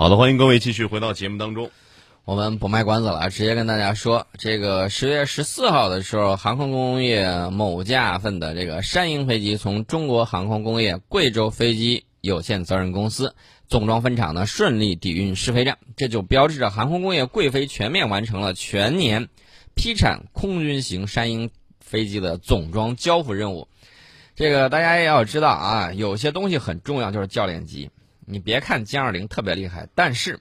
好的，欢迎各位继续回到节目当中。我们不卖关子了，直接跟大家说，这个十月十四号的时候，航空工业某架份的这个山鹰飞机从中国航空工业贵州飞机有限责任公司总装分厂呢顺利抵运试飞站，这就标志着航空工业贵飞全面完成了全年批产空军型山鹰飞机的总装交付任务。这个大家也要知道啊，有些东西很重要，就是教练机。你别看歼二零特别厉害，但是。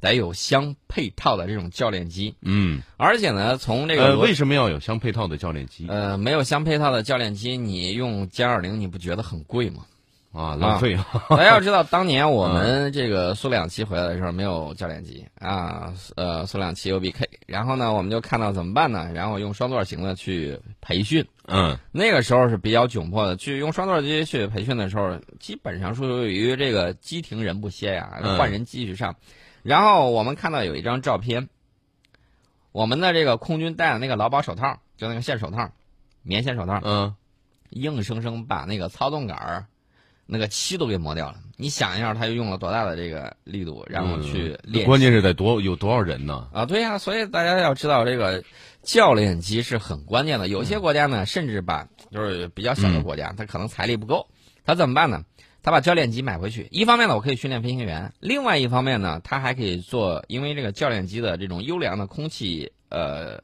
得有相配套的这种教练机，嗯，而且呢，从这个呃，为什么要有相配套的教练机？呃，没有相配套的教练机，你用歼二零，你不觉得很贵吗？啊，浪费啊！大家要知道，当年我们这个苏两七回来的时候没有教练机啊，呃，苏两七 UBK，然后呢，我们就看到怎么办呢？然后用双座型的去培训，嗯，那个时候是比较窘迫的。去用双座机去培训的时候，基本上是属于这个机停人不歇呀，换人继续上。然后我们看到有一张照片，我们的这个空军戴的那个劳保手套，就那个线手套，棉线手套，嗯，硬生生把那个操纵杆儿那个漆都给磨掉了。你想一下，他又用了多大的这个力度，然后去练？关键是得多有多少人呢？啊，对呀，所以大家要知道，这个教练机是很关键的。有些国家呢，甚至把就是比较小的国家，他可能财力不够，他怎么办呢？他把教练机买回去，一方面呢，我可以训练飞行员；另外一方面呢，他还可以做，因为这个教练机的这种优良的空气呃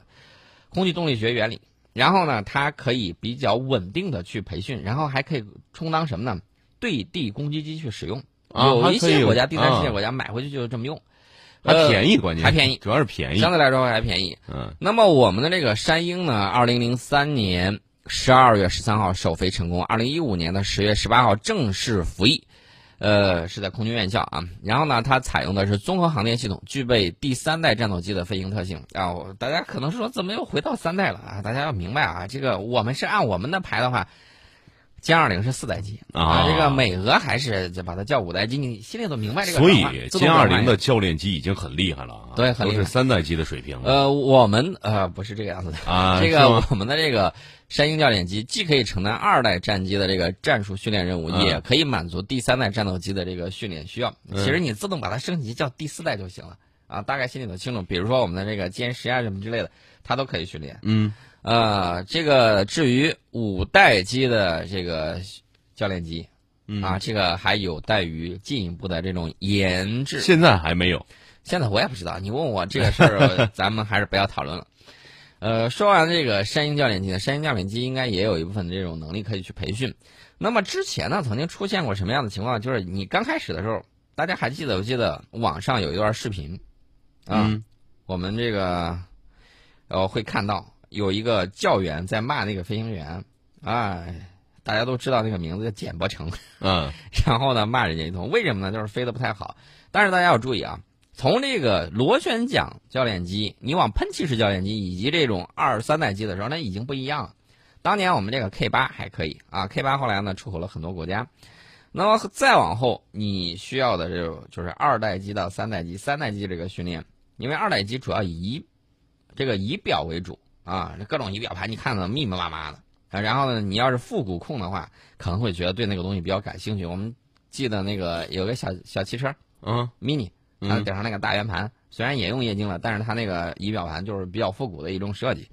空气动力学原理，然后呢，它可以比较稳定的去培训，然后还可以充当什么呢？对地攻击机去使用。有一些国家，第三世界国家买回去就是这么用，还便宜，关键还便宜，主要是便宜，相对来说还便宜。嗯，那么我们的这个山鹰呢，二零零三年。十二月十三号首飞成功，二零一五年的十月十八号正式服役，呃，是在空军院校啊。然后呢，它采用的是综合航天系统，具备第三代战斗机的飞行特性啊。大家可能说怎么又回到三代了啊？大家要明白啊，这个我们是按我们的排的话。歼二零是四代机啊，这个美俄还是把它叫五代机，你心里都明白这个。所以歼二零的教练机已经很厉害了，对，都是三代机的水平。呃，我们呃不是这个样子的啊，这个我们的这个山鹰教练机既可以承担二代战机的这个战术训练任务，也可以满足第三代战斗机的这个训练需要。其实你自动把它升级叫第四代就行了啊，大概心里都清楚。比如说我们的这个歼十啊什么之类的，它都可以训练。嗯。呃，这个至于五代机的这个教练机，啊，这个还有待于进一步的这种研制。现在还没有，现在我也不知道。你问我这个事儿，咱们还是不要讨论了。呃，说完这个山鹰教练机呢，山鹰教练机应该也有一部分这种能力可以去培训。那么之前呢，曾经出现过什么样的情况？就是你刚开始的时候，大家还记得不记得网上有一段视频啊？我们这个呃会看到。有一个教员在骂那个飞行员，啊，大家都知道那个名字叫简伯成，嗯，然后呢骂人家一通，为什么呢？就是飞得不太好。但是大家要注意啊，从这个螺旋桨教练机，你往喷气式教练机以及这种二三代机的时候，那已经不一样了。当年我们这个 K 八还可以啊，K 八后来呢出口了很多国家。那么再往后，你需要的这种就是二代机到三代机，三代机这个训练，因为二代机主要以仪这个仪表为主。啊，这各种仪表盘你看的密密麻麻的啊，然后呢，你要是复古控的话，可能会觉得对那个东西比较感兴趣。我们记得那个有个小小汽车，嗯，mini，它顶上那个大圆盘，虽然也用液晶了，但是它那个仪表盘就是比较复古的一种设计。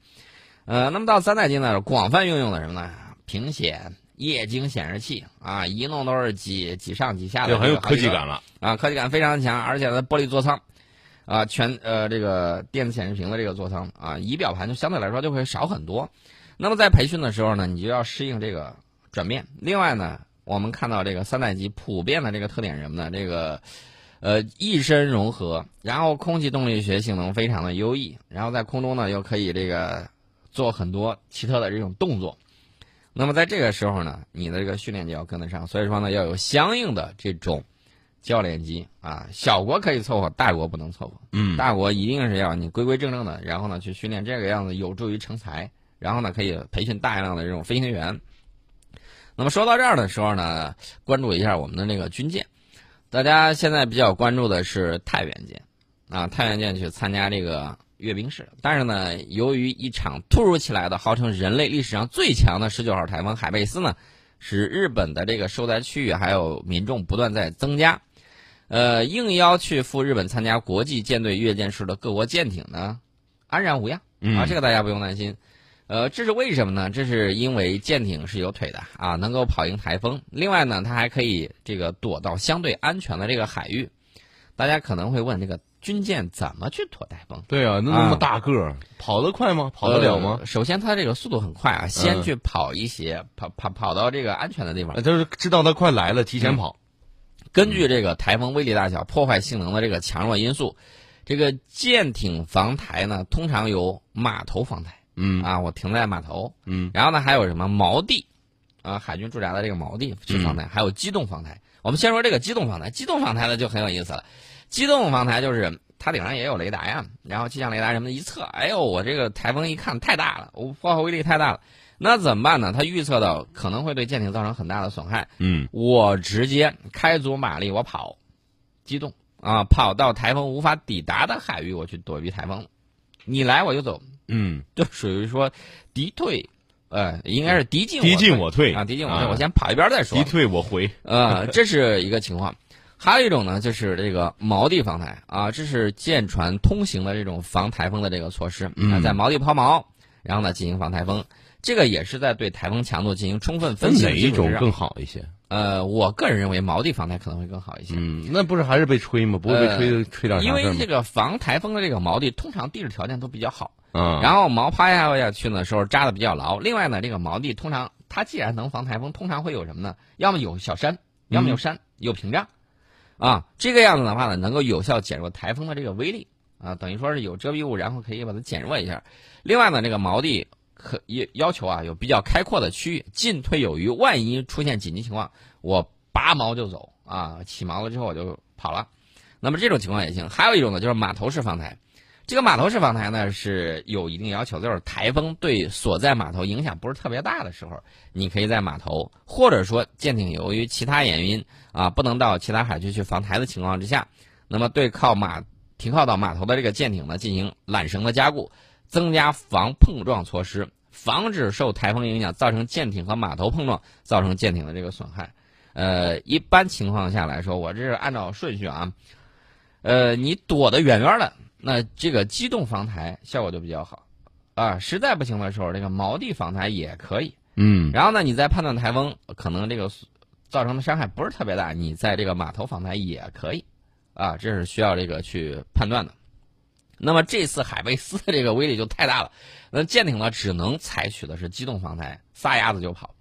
呃，那么到三代机呢，广泛运用的什么呢？屏显、液晶显示器啊，一弄都是几几上几下的，很有科技感了啊，科技感非常强，而且呢，玻璃座舱。啊，全呃这个电子显示屏的这个座舱啊，仪表盘就相对来说就会少很多。那么在培训的时候呢，你就要适应这个转变。另外呢，我们看到这个三代机普遍的这个特点什么呢？这个呃一身融合，然后空气动力学性能非常的优异，然后在空中呢又可以这个做很多奇特的这种动作。那么在这个时候呢，你的这个训练就要跟得上，所以说呢要有相应的这种。教练机啊，小国可以凑合，大国不能凑合。嗯，大国一定是要你规规正正的，然后呢去训练这个样子，有助于成才。然后呢可以培训大量的这种飞行员。那么说到这儿的时候呢，关注一下我们的那个军舰。大家现在比较关注的是太原舰啊，太原舰去参加这个阅兵式。但是呢，由于一场突如其来的、号称人类历史上最强的十九号台风海贝斯呢，使日本的这个受灾区域还有民众不断在增加。呃，应邀去赴日本参加国际舰队阅舰式的各国舰艇呢，安然无恙啊，这个大家不用担心。呃，这是为什么呢？这是因为舰艇是有腿的啊，能够跑赢台风。另外呢，它还可以这个躲到相对安全的这个海域。大家可能会问，这个军舰怎么去躲台风？对啊，那那么大个儿，跑得快吗？跑得了吗？首先，它这个速度很快啊，先去跑一些，跑跑跑到这个安全的地方。就是知道它快来了，提前跑。根据这个台风威力大小、破坏性能的这个强弱因素，这个舰艇防台呢，通常有码头防台。嗯啊，我停在码头。嗯，然后呢，还有什么锚地，啊，海军驻扎的这个锚地去防台，还有机动防台。我们先说这个机动防台，机动防台呢就很有意思了。机动防台就是它顶上也有雷达呀，然后气象雷达什么的一测，哎呦，我这个台风一看太大了，我破坏威力太大了，那怎么办呢？他预测到可能会对舰艇造成很大的损害。嗯，我直接开足马力，我跑，机动啊，跑到台风无法抵达的海域，我去躲避台风。你来我就走。嗯，就属于说敌退，呃，应该是敌进敌进我退啊，敌进我退，我先跑一边再说。敌退我回，呃，这是一个情况。还有一种呢，就是这个锚地防台啊，这是舰船通行的这种防台风的这个措施啊，在锚地抛锚，然后呢进行防台风，这个也是在对台风强度进行充分分析。哪一种更好一些？呃，我个人认为锚地防台可能会更好一些。嗯，那不是还是被吹吗？不会被吹吹点因为这个防台风的这个锚地，通常地质条件都比较好。嗯，然后锚趴下下去的时候扎的比较牢。另外呢，这个锚地通常它既然能防台风，通常会有什么呢？要么有小山，要么有山有屏障，啊，这个样子的话呢，能够有效减弱台风的这个威力啊，等于说是有遮蔽物，然后可以把它减弱一下。另外呢，这个锚地可要要求啊，有比较开阔的区域，进退有余。万一出现紧急情况，我拔锚就走啊，起锚了之后我就跑了。那么这种情况也行。还有一种呢，就是码头式防台。这个码头式防台呢是有一定要求，就是台风对所在码头影响不是特别大的时候，你可以在码头，或者说舰艇由于其他原因啊不能到其他海区去防台的情况之下，那么对靠码停靠到码头的这个舰艇呢进行缆绳的加固，增加防碰撞措施，防止受台风影响造成舰艇和码头碰撞，造成舰艇的这个损害。呃，一般情况下来说，我这是按照顺序啊，呃，你躲得远远的。那这个机动防台效果就比较好，啊，实在不行的时候，这个锚地防台也可以。嗯，然后呢，你在判断台风可能这个造成的伤害不是特别大，你在这个码头防台也可以，啊，这是需要这个去判断的。那么这次海贝斯的这个威力就太大了，那舰艇呢只能采取的是机动防台，撒丫子就跑。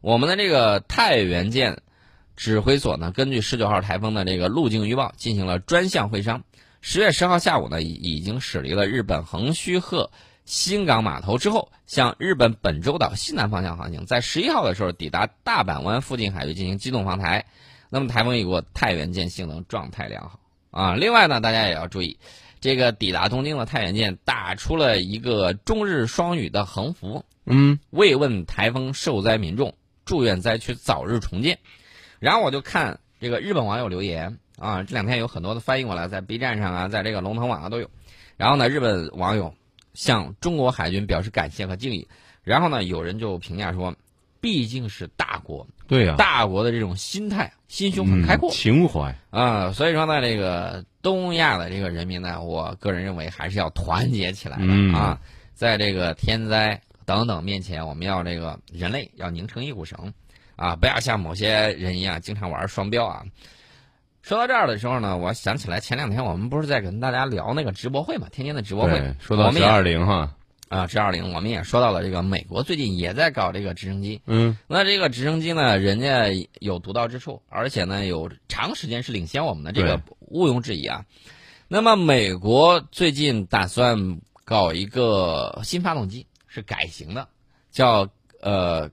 我们的这个太原舰指挥所呢，根据十九号台风的这个路径预报进行了专项会商。十月十号下午呢，已已经驶离了日本横须贺新港码头之后，向日本本州岛西南方向航行。在十一号的时候，抵达大阪湾附近海域进行机动防台。那么台风一过，太原舰性能状态良好啊。另外呢，大家也要注意，这个抵达东京的太原舰打出了一个中日双语的横幅，嗯，慰问台风受灾民众，祝愿灾区早日重建。然后我就看这个日本网友留言。啊，这两天有很多的翻译过来，在 B 站上啊，在这个龙腾网啊都有。然后呢，日本网友向中国海军表示感谢和敬意。然后呢，有人就评价说，毕竟是大国，对呀，大国的这种心态，心胸很开阔，情怀啊。所以说呢，这个东亚的这个人民呢，我个人认为还是要团结起来的啊。在这个天灾等等面前，我们要这个人类要拧成一股绳啊，不要像某些人一样经常玩双标啊。说到这儿的时候呢，我想起来前两天我们不是在跟大家聊那个直播会嘛？天津的直播会，说到十二零哈啊，G 二零，我们也说到了这个美国最近也在搞这个直升机。嗯，那这个直升机呢，人家有独到之处，而且呢有长时间是领先我们的，这个毋庸置疑啊。那么美国最近打算搞一个新发动机，是改型的，叫呃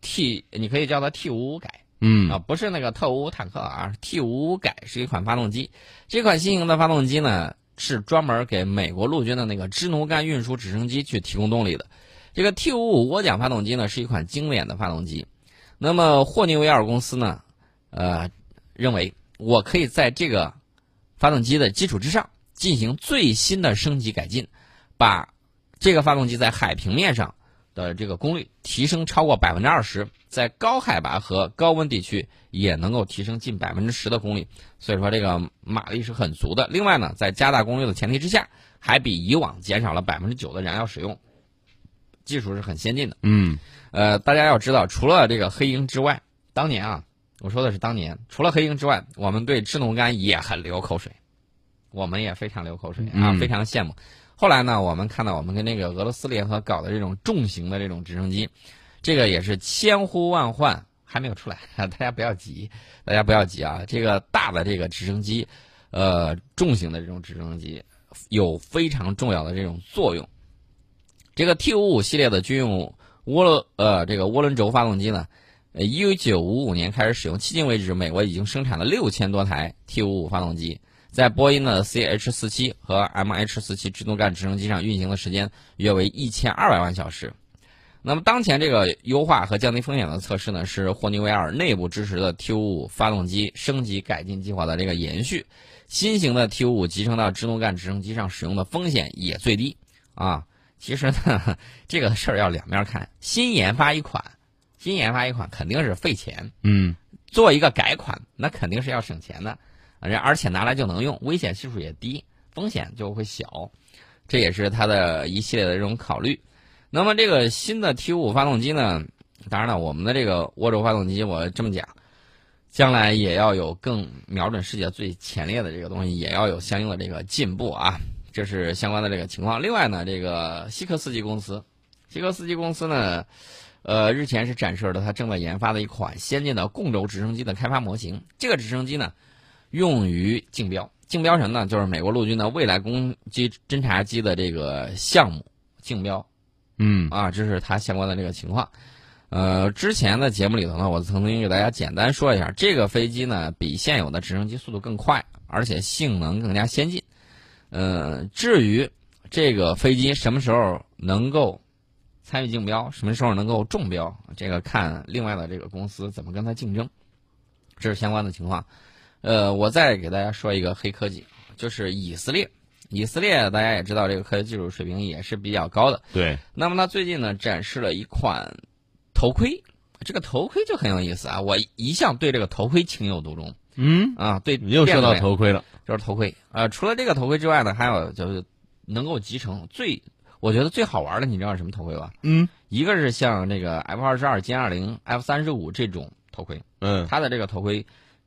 T，你可以叫它 T 五五改。嗯啊，不是那个特五坦克啊，T 五五改是一款发动机。这款新型的发动机呢，是专门给美国陆军的那个支奴干运输直升机去提供动力的。这个 T 五五涡桨发动机呢，是一款经典的发动机。那么霍尼韦尔公司呢，呃，认为我可以在这个发动机的基础之上进行最新的升级改进，把这个发动机在海平面上的这个功率提升超过百分之二十，在高海拔和高温地区也能够提升近百分之十的功率，所以说这个马力是很足的。另外呢，在加大功率的前提之下，还比以往减少了百分之九的燃料使用，技术是很先进的。嗯呃，大家要知道，除了这个黑鹰之外，当年啊，我说的是当年，除了黑鹰之外，我们对智能杆也很流口水，我们也非常流口水啊，嗯非常羡慕。后来呢，我们看到我们跟那个俄罗斯联合搞的这种重型的这种直升机，这个也是千呼万唤，还没有出来，大家不要急，大家不要急啊。这个大的这个直升机，呃，重型的这种直升机有非常重要的这种作用。这个 T 五五系列的军用涡轮呃这个涡轮轴发动机呢，一九五五年开始使用，迄今为止，美国已经生产了六千多台 T 五五发动机。在波音的 CH 四七和 MH 四七支动干直升机上运行的时间约为一千二百万小时。那么，当前这个优化和降低风险的测试呢，是霍尼韦尔内部支持的 T 五五发动机升级改进计划的这个延续。新型的 T 五五集成到支动干直升机上使用的风险也最低啊。其实呢，这个事儿要两面看。新研发一款，新研发一款肯定是费钱，嗯做一个改款，那肯定是要省钱的，而而且拿来就能用，危险系数也低，风险就会小，这也是它的一系列的这种考虑。那么这个新的 T 五五发动机呢，当然了，我们的这个涡轴发动机，我这么讲，将来也要有更瞄准世界最前列的这个东西，也要有相应的这个进步啊，这是相关的这个情况。另外呢，这个西科斯基公司，西科斯基公司呢。呃，日前是展示了它正在研发的一款先进的共轴直升机的开发模型。这个直升机呢，用于竞标。竞标什么呢？就是美国陆军的未来攻击侦察机的这个项目竞标嗯啊，这是它相关的这个情况。呃，之前的节目里头呢，我曾经给大家简单说一下，这个飞机呢比现有的直升机速度更快，而且性能更加先进。呃，至于这个飞机什么时候能够参与竞标，什么时候能够中标，这个看另外的这个公司怎么跟它竞争，这是相关的情况。呃，我再给大家说一个黑科技，就是以色列。以色列大家也知道，这个科学技术水平也是比较高的。对，那么它最近呢展示了一款头盔，这个头盔就很有意思啊！我一向对这个头盔情有独钟嗯，啊，对，又说到头盔了，就是头盔啊、呃。除了这个头盔之外呢，还有就是能够集成最，我觉得最好玩的，你知道是什么头盔吧？嗯一个是像这个 F 二十二、歼二零、F 三十五这种头盔，嗯它的这个头盔，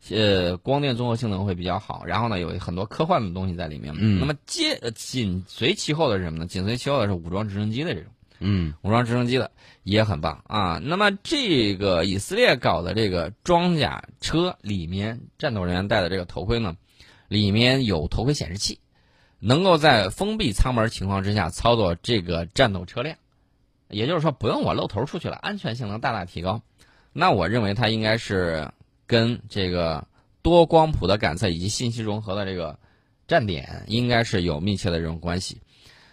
呃，光电综合性能会比较好，然后呢，有很多科幻的东西在里面。嗯那么接呃紧随其后的是什么呢？紧随其后的是武装直升机的这种。嗯武装直升机的也很棒啊。那么这个以色列搞的这个装甲车里面，战斗人员戴的这个头盔呢，里面有头盔显示器，能够在封闭舱门情况之下操作这个战斗车辆，也就是说不用我露头出去了，安全性能大大提高。那我认为它应该是跟这个多光谱的感测以及信息融合的这个站点应该是有密切的这种关系。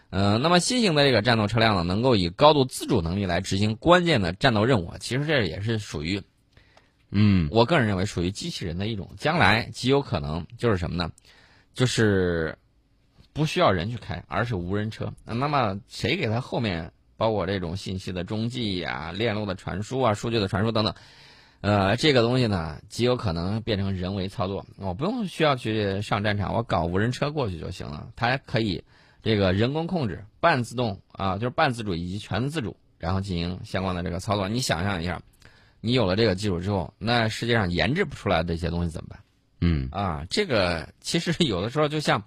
呃，那么新型的这个战斗车辆呢，能够以高度自主能力来执行关键的战斗任务。其实这也是属于嗯我个人认为属于机器人的一种，将来极有可能就是什么呢？就是不需要人去开，而是无人车。那么谁给它后面包括这种信息的中继呀、链路的传输啊、数据的传输等等，呃，这个东西呢，极有可能变成人为操作。我不用需要去上战场，我搞无人车过去就行了。它可以这个人工控制、半自动啊，就是半自主以及全自主，然后进行相关的这个操作。你想象一下，你有了这个技术之后，那世界上研制不出来的这些东西怎么办？嗯啊，这个其实 有的时候就像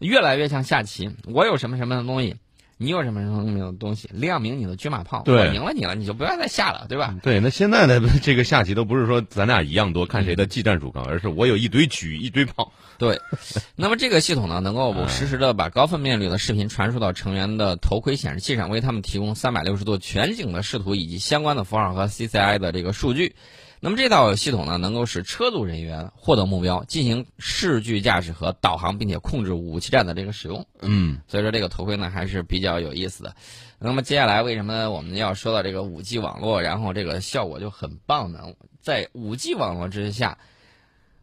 越来越像下棋，我有什么什么的东西，你有什么什么的东西，亮明你的军马炮，我赢了你了，你就不要再下了，对吧？对，那现在的 这个下棋都不是说咱俩一样多，看谁的技战术高，而是我有一堆狙一堆炮。对，那么这个系统呢，能够实时的把高分辨率的视频传输到成员的头盔显示器上，为他们提供三百六十度全景的视图以及相关的符号和 CCI 的这个数据。那么这套系统呢，能够使车组人员获得目标，进行视距驾驶和导航，并且控制武器站的这个使用。嗯所以说这个头盔呢还是比较有意思的。那么接下来为什么我们要说到这个五 G 网络，然后这个效果就很棒呢？在五 G 网络之下，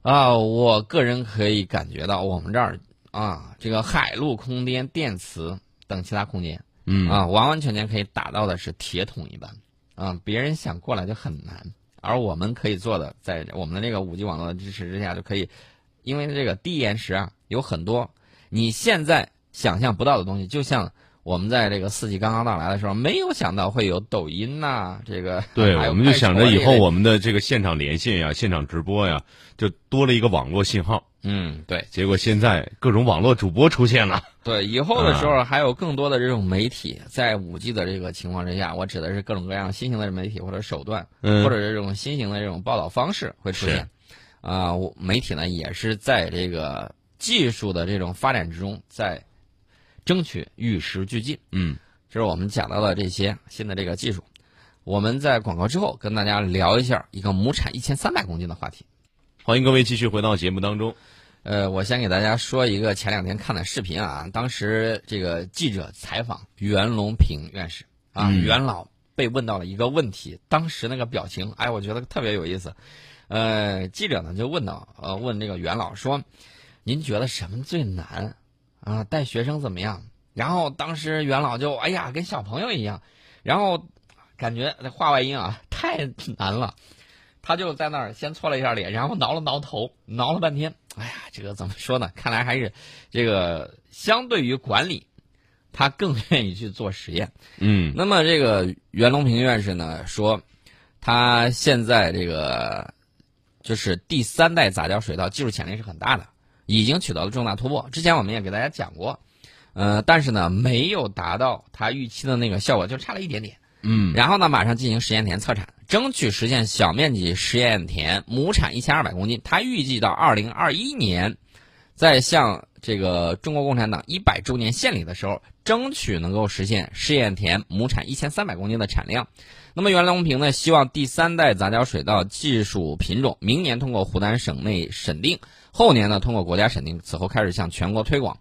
啊，我个人可以感觉到我们这儿啊，这个海陆空间、电磁等其他空间嗯啊，完完全全可以打到的是铁桶一般啊，别人想过来就很难，而我们可以做的，在我们的这个五 G 网络的支持之下，就可以，因为这个低延时啊，有很多你现在想象不到的东西，就像我们在这个四 G 刚刚到来的时候，没有想到会有抖音呐、这个 对，我们就想着以后我们的这个现场连线呀、现场直播呀，就多了一个网络信号。嗯，对结果现在各种网络主播出现了。对，以后的时啊候还有更多的这种媒体，在五 G 的这个情况之下，我指的是各种各样新型的媒体或者手段，嗯或者这种新型的这种报道方式会出现。啊、我媒体呢也是在这个技术的这种发展之中，在争取与时俱进。嗯，这是我们讲到的这些新的这个技术。我们在广告之后跟大家聊一下一个亩产一千三百公斤的话题。欢迎各位继续回到节目当中。呃，我先给大家说一个前两天看的视频啊，当时这个记者采访袁隆平院士啊，嗯袁老被问到了一个问题，当时那个表情，哎，我觉得特别有意思。呃，记者呢就问到，呃，问这个袁老说，您觉得什么最难啊？带学生怎么样？然后当时元老就哎呀，跟小朋友一样，然后感觉那话外音啊太难了。他就在那儿先搓了一下脸，然后挠了挠头，挠了半天。哎呀，这个怎么说呢？看来还是这个相对于管理，他更愿意去做实验。嗯那么这个袁隆平院士呢说，他现在这个就是第三代杂交水稻技术潜力是很大的，已经取得了重大突破。之前我们也给大家讲过，呃，但是呢没有达到他预期的那个效果，就差了一点点。嗯然后呢，马上进行实验田测产，争取实现小面积实验田亩产一千二百公斤。他预计到二零二一年，再向这个中国共产党一百周年献礼的时候，争取能够实现试验田亩产一千三百公斤的产量。那么袁隆平呢，希望第三代杂交水稻技术品种明年通过湖南省内审定，后年呢通过国家审定，此后开始向全国推广。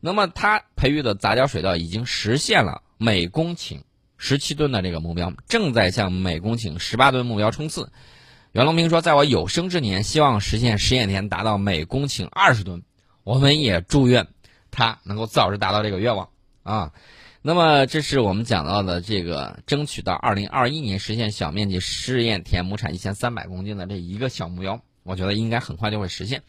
那么他培育的杂交水稻已经实现了每公顷十七吨的这个目标，正在向每公顷十八吨目标冲刺。袁隆平说，在我有生之年，希望实现试验田达到每公顷二十吨。我们也祝愿他能够早日达到这个愿望啊。那么，这是我们讲到的这个争取到二零二一年实现小面积试验田亩产一千三百公斤的这一个小目标，我觉得应该很快就会实现。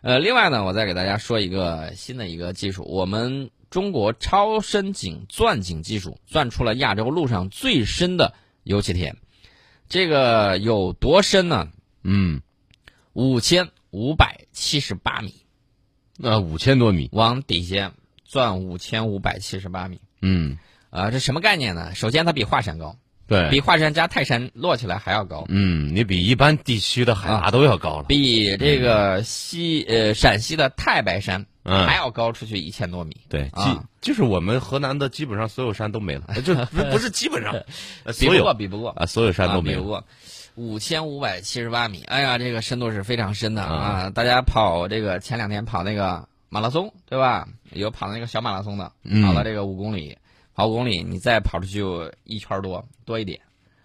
呃，另外呢，我再给大家说一个新的一个技术，我们中国超深井钻井技术钻出了亚洲陆上最深的油气田，这个有多深呢？嗯，五千五百七十八米，那五千多米。往底下钻五千五百七十八米。嗯，啊、这什么概念呢？首先，它比华山高，对，比华山加泰山摞起来还要高，嗯，你比一般地区的海拔都要高了。比这个西呃陕西的太白山嗯还要高出去一千多米。对，基啊就是我们河南的基本上所有山都没了，就不不是基本上，呃所有比不过，比不过啊，所有山都没了。啊比不过。五千五百七十八米，哎呀，这个深度是非常深的啊啊！大家跑这个前两天跑那个马拉松，对吧？有跑那个小马拉松的，嗯跑了这个五公里，跑五公里，你再跑出去一圈多多一点，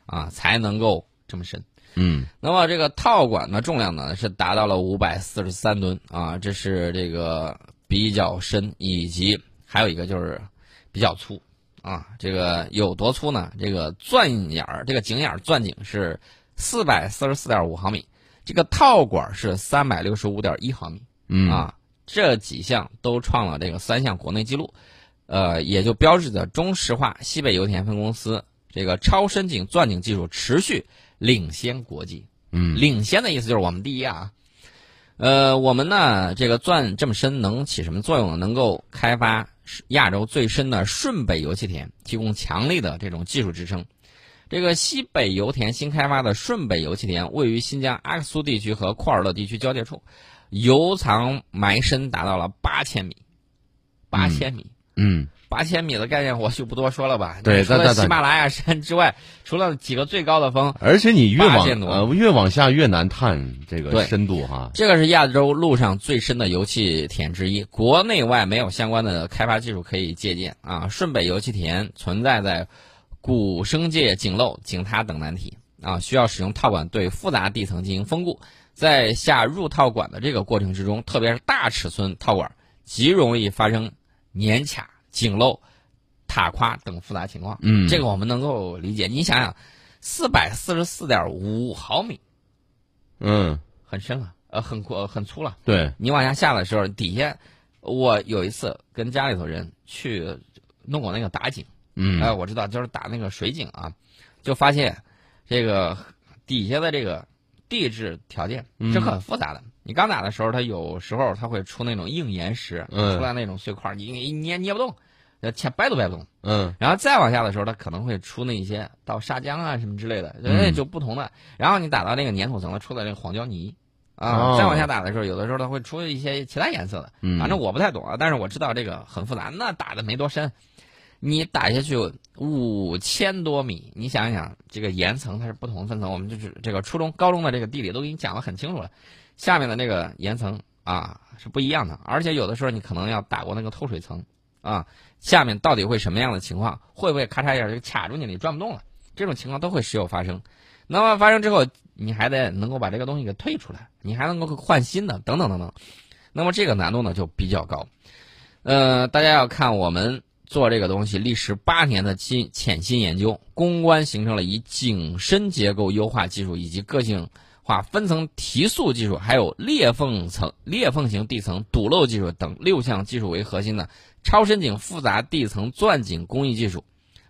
啊，才能够这么深。嗯那么这个套管的重量呢是达到了五百四十三吨啊，这是这个比较深，以及还有一个就是比较粗啊。这个有多粗呢？这个钻眼儿，这个井眼儿钻井是四百四十四点五毫米，这个套管是三百六十五点一毫米嗯啊。这几项都创了这个三项国内纪录，呃，也就标志着中石化西北油田分公司这个超深井钻井技术持续领先国际。嗯领先的意思就是我们第一啊。呃，我们呢，这个钻这么深能起什么作用呢？能够开发亚洲最深的顺北油气田，提供强力的这种技术支撑。这个西北油田新开发的顺北油气田位于新疆阿克苏地区和库尔勒地区交界处，油藏埋深达到了八千米，八千米。嗯八千米的概念我就不多说了吧。对除了喜马拉雅山之外，除了几个最高的峰，而且你越往呃越往下越难探这个深度哈。这个是亚洲陆上最深的油气田之一，国内外没有相关的开发技术可以借鉴啊。顺北油气田存在在古生界井漏、井塌等难题啊，需要使用套管对复杂地层进行封固。在下入套管的这个过程之中，特别是大尺寸套管，极容易发生粘卡、井漏、塔垮等复杂情况。嗯，这个我们能够理解。你想想，四百四十四点五毫米，嗯，很深了，呃，很阔、很粗了。对，你往下下的时候，底下我有一次跟家里头人去弄过那个打井，嗯，哎、我知道就是打那个水井啊，就发现这个底下的这个地质条件嗯是很复杂的。你刚打的时候，它有时候它会出那种硬岩石，嗯出来那种碎块，你你捏捏不动，呃，切掰都掰不动。嗯，然后再往下的时候，它可能会出那些到砂浆啊什么之类的，嗯那就不同的。然后你打到那个粘土层，了出来那个黄胶泥。啊，哦再往下打的时候，有的时候它会出一些其他颜色的，嗯反正我不太懂啊，但是我知道这个很复杂。那打的没多深，你打下去五千多米，你想一想，这个岩层它是不同分层，我们就是这个初中、高中的这个地理都给你讲的很清楚了。下面的那个岩层啊是不一样的，而且有的时候你可能要打过那个透水层啊，下面到底会什么样的情况？会不会咔嚓一下就卡住你，你转不动了？这种情况都会时有发生。那么发生之后，你还得能够把这个东西给退出来，你还能够换新的，等等等等。那么这个难度呢就比较高。呃，大家要看我们做这个东西历时八年的新潜心研究，攻关形成了以井深结构优化技术以及个性化分层提速技术，还有裂缝层裂缝型地层堵漏技术等六项技术为核心的超深井复杂地层钻井工艺技术，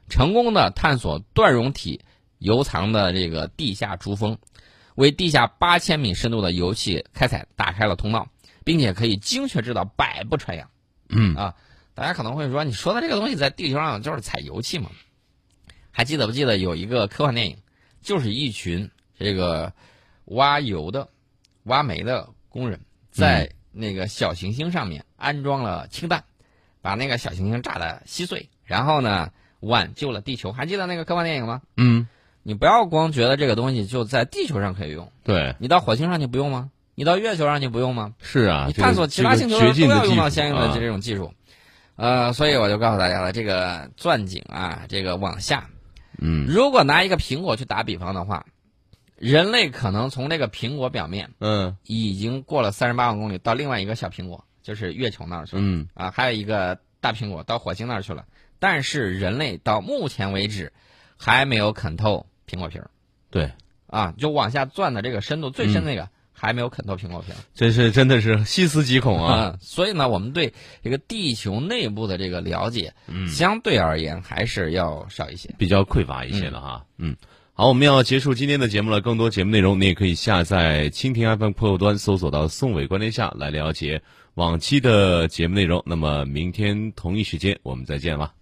成功的探索断熔体油藏的这个地下珠峰，为地下八千米深度的油气开采打开了通道，并且可以精确制导百步穿杨。嗯啊，大家可能会说，你说的这个东西在地球上就是采油气嘛？还记得不记得有一个科幻电影，就是一群这个挖油的、挖煤的工人在那个小行星上面安装了氢弹，把那个小行星炸得稀碎，然后呢挽救了地球。还记得那个科幻电影吗？嗯，你不要光觉得这个东西就在地球上可以用，对，你到火星上你不用吗？你到月球上你不用吗？是啊，你探索其他星球上都要用到相应的啊这种技术，呃，所以我就告诉大家了，这个钻井啊，这个往下，嗯。如果拿一个苹果去打比方的话，人类可能从这个苹果表面嗯。已经过了三十八万公里到另外一个小苹果，就是月球那儿去了、嗯。啊，还有一个大苹果到火星那儿去了，但是人类到目前为止还没有啃透苹果皮儿。对，啊，就往下钻的这个深度最深那个。还没有啃透苹果皮儿，真是真的是细思极恐啊！嗯，所以呢，我们对这个地球内部的这个了解，嗯，相对而言还是要少一些。比较匮乏一些的哈。嗯，好，我们要结束今天的节目了。更多节目内容，你也可以下载蜻蜓 FM 客户端，搜索到“宋伟观天下”来了解往期的节目内容。那么明天同一时间我们再见了。